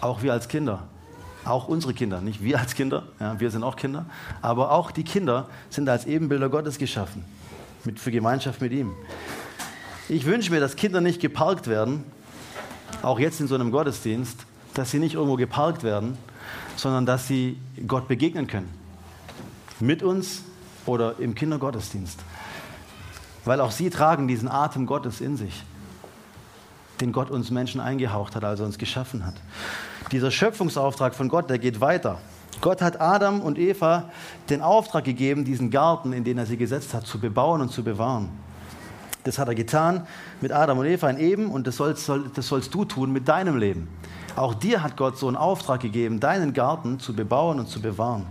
Auch wir als Kinder, auch unsere Kinder, nicht wir als Kinder, ja, wir sind auch Kinder, aber auch die Kinder sind als Ebenbilder Gottes geschaffen, mit, für Gemeinschaft mit ihm. Ich wünsche mir, dass Kinder nicht geparkt werden, auch jetzt in so einem Gottesdienst, dass sie nicht irgendwo geparkt werden, sondern dass sie Gott begegnen können. Mit uns oder im Kindergottesdienst. Weil auch sie tragen diesen Atem Gottes in sich, den Gott uns Menschen eingehaucht hat, als er uns geschaffen hat. Dieser Schöpfungsauftrag von Gott, der geht weiter. Gott hat Adam und Eva den Auftrag gegeben, diesen Garten, in den er sie gesetzt hat, zu bebauen und zu bewahren. Das hat er getan mit Adam und Eva in Eben und das sollst, das sollst du tun mit deinem Leben. Auch dir hat Gott so einen Auftrag gegeben, deinen Garten zu bebauen und zu bewahren.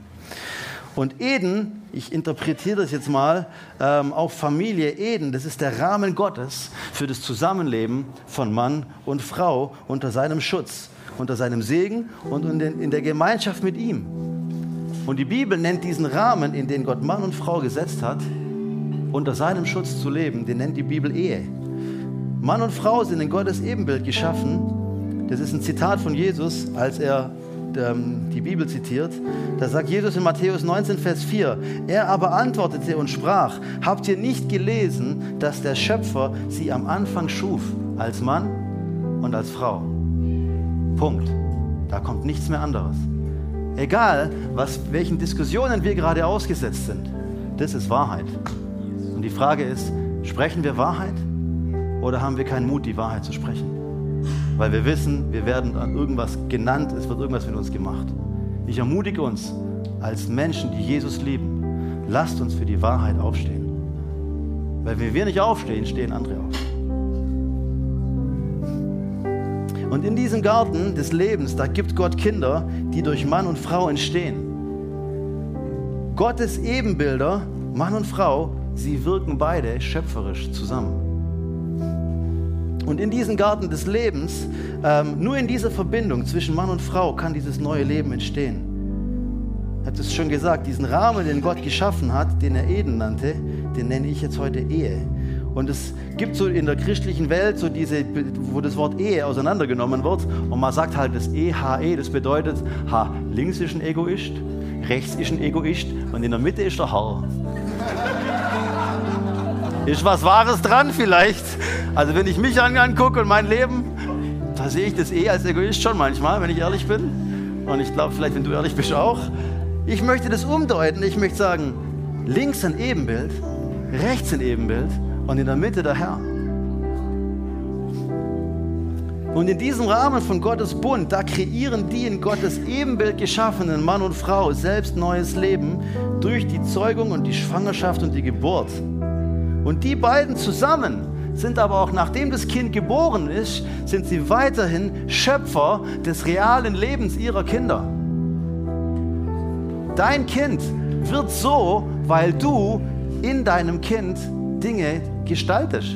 Und Eden, ich interpretiere das jetzt mal ähm, auf Familie Eden, das ist der Rahmen Gottes für das Zusammenleben von Mann und Frau unter seinem Schutz unter seinem Segen und in der Gemeinschaft mit ihm. Und die Bibel nennt diesen Rahmen, in den Gott Mann und Frau gesetzt hat, unter seinem Schutz zu leben, den nennt die Bibel Ehe. Mann und Frau sind in Gottes Ebenbild geschaffen. Das ist ein Zitat von Jesus, als er ähm, die Bibel zitiert. Da sagt Jesus in Matthäus 19, Vers 4, er aber antwortete und sprach, habt ihr nicht gelesen, dass der Schöpfer sie am Anfang schuf als Mann und als Frau. Punkt. Da kommt nichts mehr anderes. Egal, was, welchen Diskussionen wir gerade ausgesetzt sind, das ist Wahrheit. Und die Frage ist, sprechen wir Wahrheit oder haben wir keinen Mut, die Wahrheit zu sprechen? Weil wir wissen, wir werden an irgendwas genannt, es wird irgendwas mit uns gemacht. Ich ermutige uns als Menschen, die Jesus lieben, lasst uns für die Wahrheit aufstehen. Weil wenn wir nicht aufstehen, stehen andere auf. Und in diesem Garten des Lebens, da gibt Gott Kinder, die durch Mann und Frau entstehen. Gottes Ebenbilder, Mann und Frau, sie wirken beide schöpferisch zusammen. Und in diesem Garten des Lebens, ähm, nur in dieser Verbindung zwischen Mann und Frau kann dieses neue Leben entstehen. Ich habe es schon gesagt, diesen Rahmen, den Gott geschaffen hat, den er Eden nannte, den nenne ich jetzt heute Ehe. Und es gibt so in der christlichen Welt so diese, wo das Wort Ehe auseinandergenommen wird und man sagt halt das EHE, das bedeutet, ha, links ist ein Egoist, rechts ist ein Egoist und in der Mitte ist der Herr. Ist was Wahres dran vielleicht. Also wenn ich mich angucke und mein Leben, da sehe ich das eh als Egoist schon manchmal, wenn ich ehrlich bin. Und ich glaube vielleicht, wenn du ehrlich bist auch. Ich möchte das umdeuten. Ich möchte sagen, links ein Ebenbild, rechts ein Ebenbild und in der Mitte der Herr. Und in diesem Rahmen von Gottes Bund, da kreieren die in Gottes Ebenbild geschaffenen Mann und Frau selbst neues Leben durch die Zeugung und die Schwangerschaft und die Geburt. Und die beiden zusammen sind aber auch nachdem das Kind geboren ist, sind sie weiterhin Schöpfer des realen Lebens ihrer Kinder. Dein Kind wird so, weil du in deinem Kind Dinge gestaltest.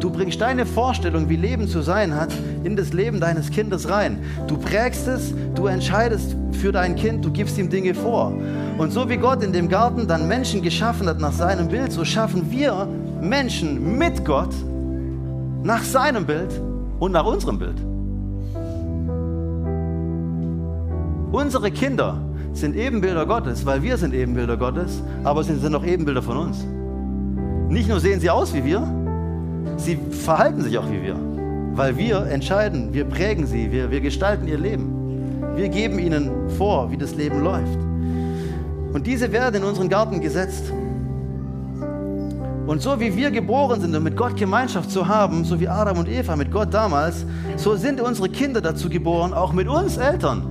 Du bringst deine Vorstellung, wie Leben zu sein hat, in das Leben deines Kindes rein. Du prägst es, du entscheidest für dein Kind, du gibst ihm Dinge vor. Und so wie Gott in dem Garten dann Menschen geschaffen hat nach seinem Bild, so schaffen wir Menschen mit Gott nach seinem Bild und nach unserem Bild. Unsere Kinder sind Ebenbilder Gottes, weil wir sind Ebenbilder Gottes, aber sie sind auch Ebenbilder von uns. Nicht nur sehen sie aus wie wir, sie verhalten sich auch wie wir. Weil wir entscheiden, wir prägen sie, wir, wir gestalten ihr Leben. Wir geben ihnen vor, wie das Leben läuft. Und diese werden in unseren Garten gesetzt. Und so wie wir geboren sind, um mit Gott Gemeinschaft zu haben, so wie Adam und Eva mit Gott damals, so sind unsere Kinder dazu geboren, auch mit uns Eltern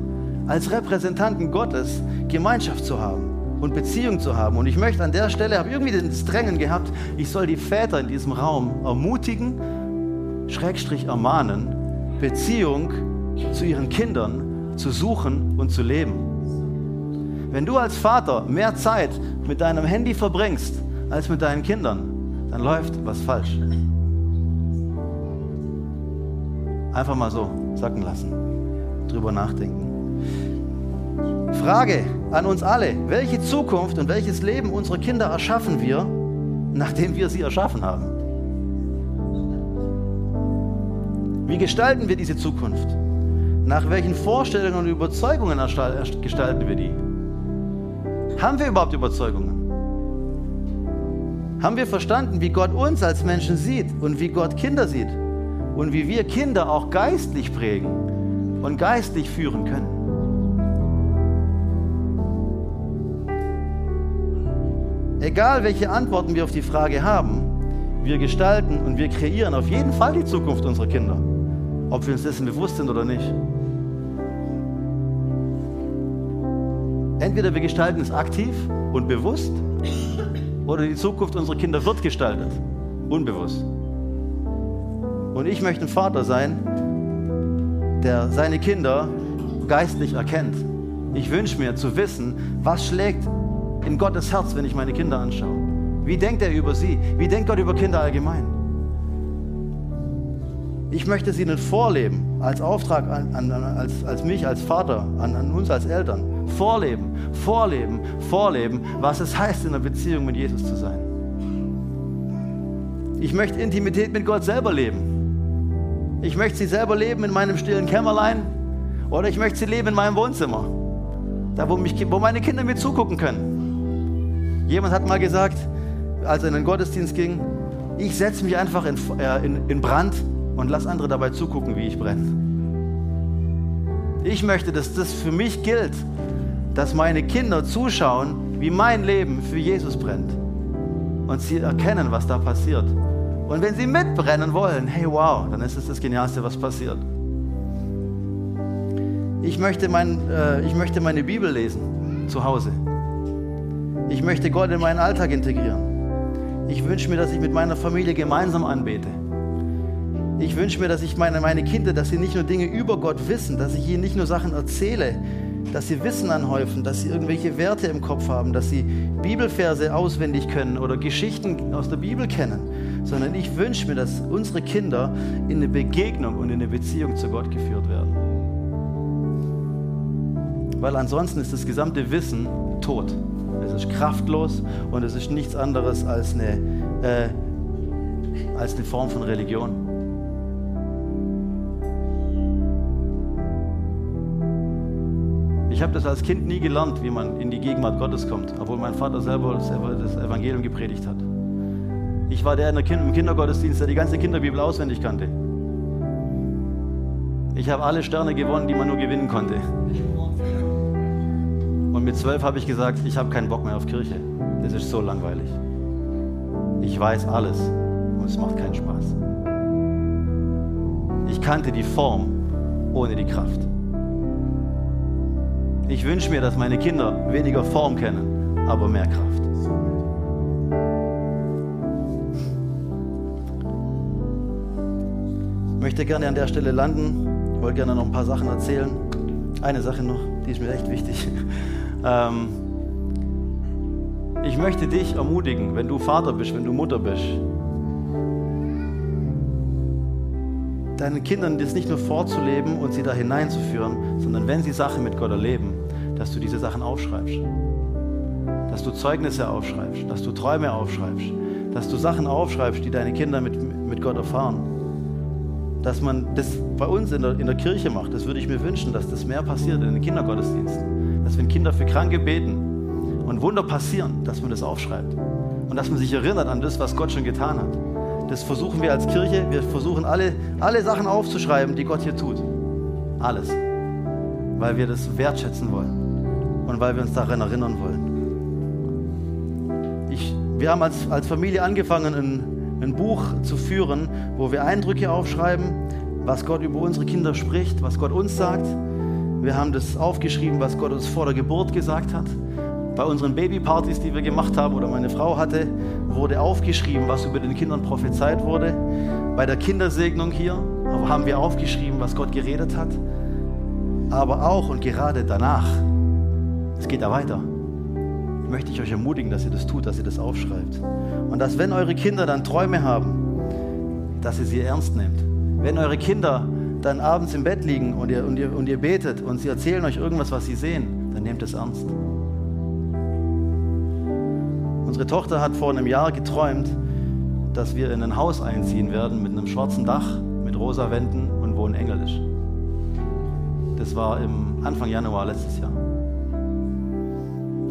als Repräsentanten Gottes Gemeinschaft zu haben und Beziehung zu haben. Und ich möchte an der Stelle, habe irgendwie das Drängen gehabt, ich soll die Väter in diesem Raum ermutigen, Schrägstrich ermahnen, Beziehung zu ihren Kindern zu suchen und zu leben. Wenn du als Vater mehr Zeit mit deinem Handy verbringst als mit deinen Kindern, dann läuft was falsch. Einfach mal so sacken lassen, drüber nachdenken. Frage an uns alle, welche Zukunft und welches Leben unserer Kinder erschaffen wir, nachdem wir sie erschaffen haben? Wie gestalten wir diese Zukunft? Nach welchen Vorstellungen und Überzeugungen gestalten wir die? Haben wir überhaupt Überzeugungen? Haben wir verstanden, wie Gott uns als Menschen sieht und wie Gott Kinder sieht? Und wie wir Kinder auch geistlich prägen und geistlich führen können? Egal welche Antworten wir auf die Frage haben, wir gestalten und wir kreieren auf jeden Fall die Zukunft unserer Kinder, ob wir uns dessen bewusst sind oder nicht. Entweder wir gestalten es aktiv und bewusst oder die Zukunft unserer Kinder wird gestaltet, unbewusst. Und ich möchte ein Vater sein, der seine Kinder geistlich erkennt. Ich wünsche mir zu wissen, was schlägt in Gottes Herz, wenn ich meine Kinder anschaue? Wie denkt er über sie? Wie denkt Gott über Kinder allgemein? Ich möchte sie ihnen vorleben, als Auftrag an, an, als, als mich, als Vater, an, an uns als Eltern. Vorleben, vorleben, vorleben, was es heißt, in einer Beziehung mit Jesus zu sein. Ich möchte Intimität mit Gott selber leben. Ich möchte sie selber leben in meinem stillen Kämmerlein oder ich möchte sie leben in meinem Wohnzimmer, da wo, mich, wo meine Kinder mir zugucken können. Jemand hat mal gesagt, als er in den Gottesdienst ging, ich setze mich einfach in, äh, in, in Brand und lass andere dabei zugucken, wie ich brenne. Ich möchte, dass das für mich gilt, dass meine Kinder zuschauen, wie mein Leben für Jesus brennt. Und sie erkennen, was da passiert. Und wenn sie mitbrennen wollen, hey wow, dann ist es das Genialste, was passiert. Ich möchte, mein, äh, ich möchte meine Bibel lesen zu Hause. Ich möchte Gott in meinen Alltag integrieren. Ich wünsche mir, dass ich mit meiner Familie gemeinsam anbete. Ich wünsche mir, dass ich meine, meine Kinder, dass sie nicht nur Dinge über Gott wissen, dass ich ihnen nicht nur Sachen erzähle, dass sie Wissen anhäufen, dass sie irgendwelche Werte im Kopf haben, dass sie Bibelverse auswendig können oder Geschichten aus der Bibel kennen, sondern ich wünsche mir, dass unsere Kinder in eine Begegnung und in eine Beziehung zu Gott geführt werden. Weil ansonsten ist das gesamte Wissen tot. Es ist kraftlos und es ist nichts anderes als eine, äh, als eine Form von Religion. Ich habe das als Kind nie gelernt, wie man in die Gegenwart Gottes kommt, obwohl mein Vater selber das Evangelium gepredigt hat. Ich war der im Kindergottesdienst, der die ganze Kinderbibel auswendig kannte. Ich habe alle Sterne gewonnen, die man nur gewinnen konnte. Und mit zwölf habe ich gesagt, ich habe keinen Bock mehr auf Kirche. Das ist so langweilig. Ich weiß alles und es macht keinen Spaß. Ich kannte die Form ohne die Kraft. Ich wünsche mir, dass meine Kinder weniger Form kennen, aber mehr Kraft. Ich möchte gerne an der Stelle landen. Ich wollte gerne noch ein paar Sachen erzählen. Eine Sache noch, die ist mir echt wichtig. Ähm, ich möchte dich ermutigen, wenn du Vater bist, wenn du Mutter bist, deinen Kindern das nicht nur vorzuleben und sie da hineinzuführen, sondern wenn sie Sachen mit Gott erleben, dass du diese Sachen aufschreibst. Dass du Zeugnisse aufschreibst, dass du Träume aufschreibst, dass du Sachen aufschreibst, die deine Kinder mit, mit Gott erfahren. Dass man das bei uns in der, in der Kirche macht, das würde ich mir wünschen, dass das mehr passiert in den Kindergottesdiensten. Dass wenn Kinder für Kranke beten und Wunder passieren, dass man das aufschreibt. Und dass man sich erinnert an das, was Gott schon getan hat. Das versuchen wir als Kirche. Wir versuchen alle, alle Sachen aufzuschreiben, die Gott hier tut. Alles. Weil wir das wertschätzen wollen. Und weil wir uns daran erinnern wollen. Ich, wir haben als, als Familie angefangen, ein, ein Buch zu führen, wo wir Eindrücke aufschreiben, was Gott über unsere Kinder spricht, was Gott uns sagt. Wir haben das aufgeschrieben, was Gott uns vor der Geburt gesagt hat. Bei unseren Babypartys, die wir gemacht haben oder meine Frau hatte, wurde aufgeschrieben, was über den Kindern prophezeit wurde. Bei der Kindersegnung hier haben wir aufgeschrieben, was Gott geredet hat. Aber auch und gerade danach, es geht da weiter, möchte ich euch ermutigen, dass ihr das tut, dass ihr das aufschreibt. Und dass, wenn eure Kinder dann Träume haben, dass ihr sie ernst nehmt. Wenn eure Kinder dann abends im Bett liegen und ihr, und ihr, und ihr betet und sie erzählen euch irgendwas, was sie sehen, dann nehmt es ernst. Unsere Tochter hat vor einem Jahr geträumt, dass wir in ein Haus einziehen werden mit einem schwarzen Dach, mit rosa Wänden und wo ein Engel ist. Das war im Anfang Januar letztes Jahr.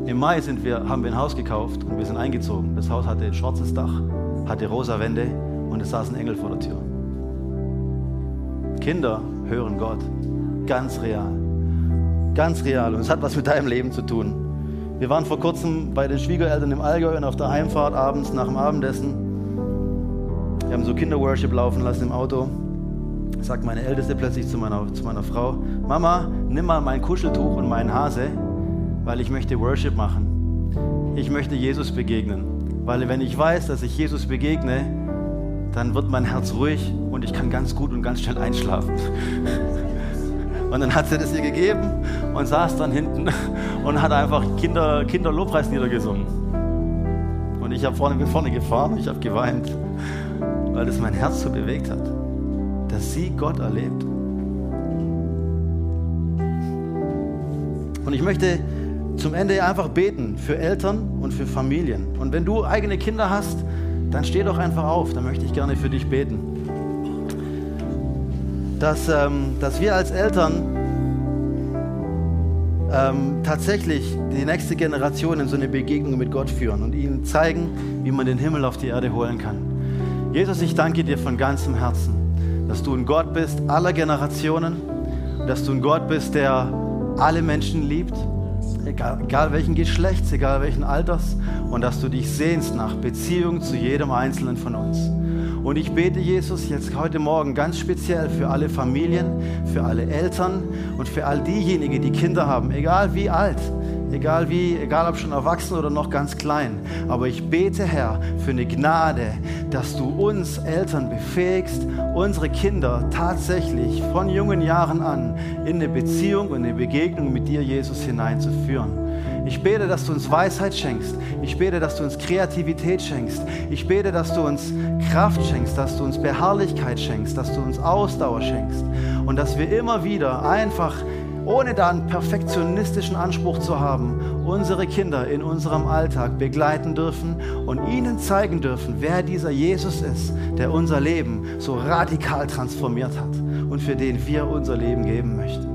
Im Mai sind wir, haben wir ein Haus gekauft und wir sind eingezogen. Das Haus hatte ein schwarzes Dach, hatte rosa Wände und es saß ein Engel vor der Tür. Kinder hören Gott. Ganz real. Ganz real. Und es hat was mit deinem Leben zu tun. Wir waren vor kurzem bei den Schwiegereltern im Allgäu und auf der Heimfahrt abends nach dem Abendessen. Wir haben so Kinderworship laufen lassen im Auto. Sagt meine Älteste plötzlich zu meiner, zu meiner Frau: Mama, nimm mal mein Kuscheltuch und meinen Hase, weil ich möchte Worship machen. Ich möchte Jesus begegnen. Weil wenn ich weiß, dass ich Jesus begegne, dann wird mein Herz ruhig und ich kann ganz gut und ganz schnell einschlafen. Und dann hat sie das ihr gegeben und saß dann hinten und hat einfach Kinder, Kinderlobpreis niedergesungen. Und ich habe vorne, bin vorne gefahren, ich habe geweint, weil das mein Herz so bewegt hat, dass sie Gott erlebt. Und ich möchte zum Ende einfach beten für Eltern und für Familien. Und wenn du eigene Kinder hast, dann steh doch einfach auf, dann möchte ich gerne für dich beten dass, ähm, dass wir als Eltern ähm, tatsächlich die nächste Generation in so eine Begegnung mit Gott führen und ihnen zeigen, wie man den Himmel auf die Erde holen kann. Jesus, ich danke dir von ganzem Herzen, dass du ein Gott bist aller Generationen, dass du ein Gott bist, der alle Menschen liebt, egal, egal welchen Geschlechts, egal welchen Alters, und dass du dich sehnst nach Beziehung zu jedem Einzelnen von uns. Und ich bete, Jesus, jetzt heute Morgen ganz speziell für alle Familien, für alle Eltern und für all diejenigen, die Kinder haben, egal wie alt, egal wie, egal ob schon erwachsen oder noch ganz klein. Aber ich bete, Herr, für eine Gnade, dass du uns Eltern befähigst, unsere Kinder tatsächlich von jungen Jahren an in eine Beziehung und eine Begegnung mit dir, Jesus, hineinzuführen. Ich bete, dass du uns Weisheit schenkst. Ich bete, dass du uns Kreativität schenkst. Ich bete, dass du uns Kraft schenkst, dass du uns Beharrlichkeit schenkst, dass du uns Ausdauer schenkst und dass wir immer wieder einfach ohne da einen perfektionistischen Anspruch zu haben, unsere Kinder in unserem Alltag begleiten dürfen und ihnen zeigen dürfen, wer dieser Jesus ist, der unser Leben so radikal transformiert hat und für den wir unser Leben geben möchten.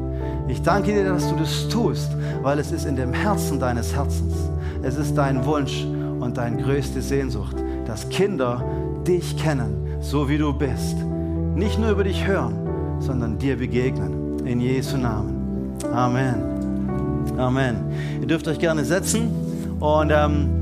Ich danke dir, dass du das tust, weil es ist in dem Herzen deines Herzens. Es ist dein Wunsch und deine größte Sehnsucht, dass Kinder dich kennen, so wie du bist. Nicht nur über dich hören, sondern dir begegnen. In Jesu Namen. Amen. Amen. Ihr dürft euch gerne setzen und ähm,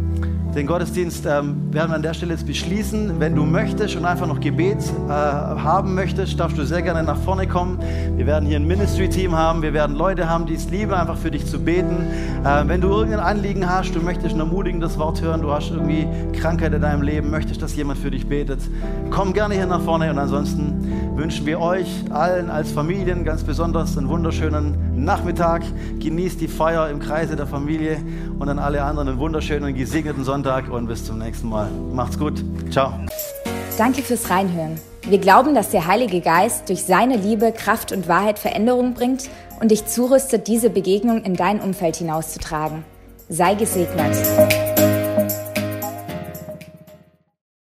den Gottesdienst ähm, werden wir an der Stelle jetzt beschließen. Wenn du möchtest und einfach noch Gebet äh, haben möchtest, darfst du sehr gerne nach vorne kommen. Wir werden hier ein Ministry-Team haben. Wir werden Leute haben, die es lieben, einfach für dich zu beten. Äh, wenn du irgendein Anliegen hast, du möchtest ein ermutigendes Wort hören, du hast irgendwie Krankheit in deinem Leben, möchtest, dass jemand für dich betet, komm gerne hier nach vorne. Und ansonsten wünschen wir euch allen als Familien ganz besonders einen wunderschönen Nachmittag. Genießt die Feier im Kreise der Familie und an alle anderen einen wunderschönen, gesegneten Sonntag und bis zum nächsten Mal. Macht's gut. Ciao. Danke fürs Reinhören. Wir glauben, dass der Heilige Geist durch seine Liebe, Kraft und Wahrheit Veränderung bringt und dich zurüstet, diese Begegnung in dein Umfeld hinauszutragen. Sei gesegnet.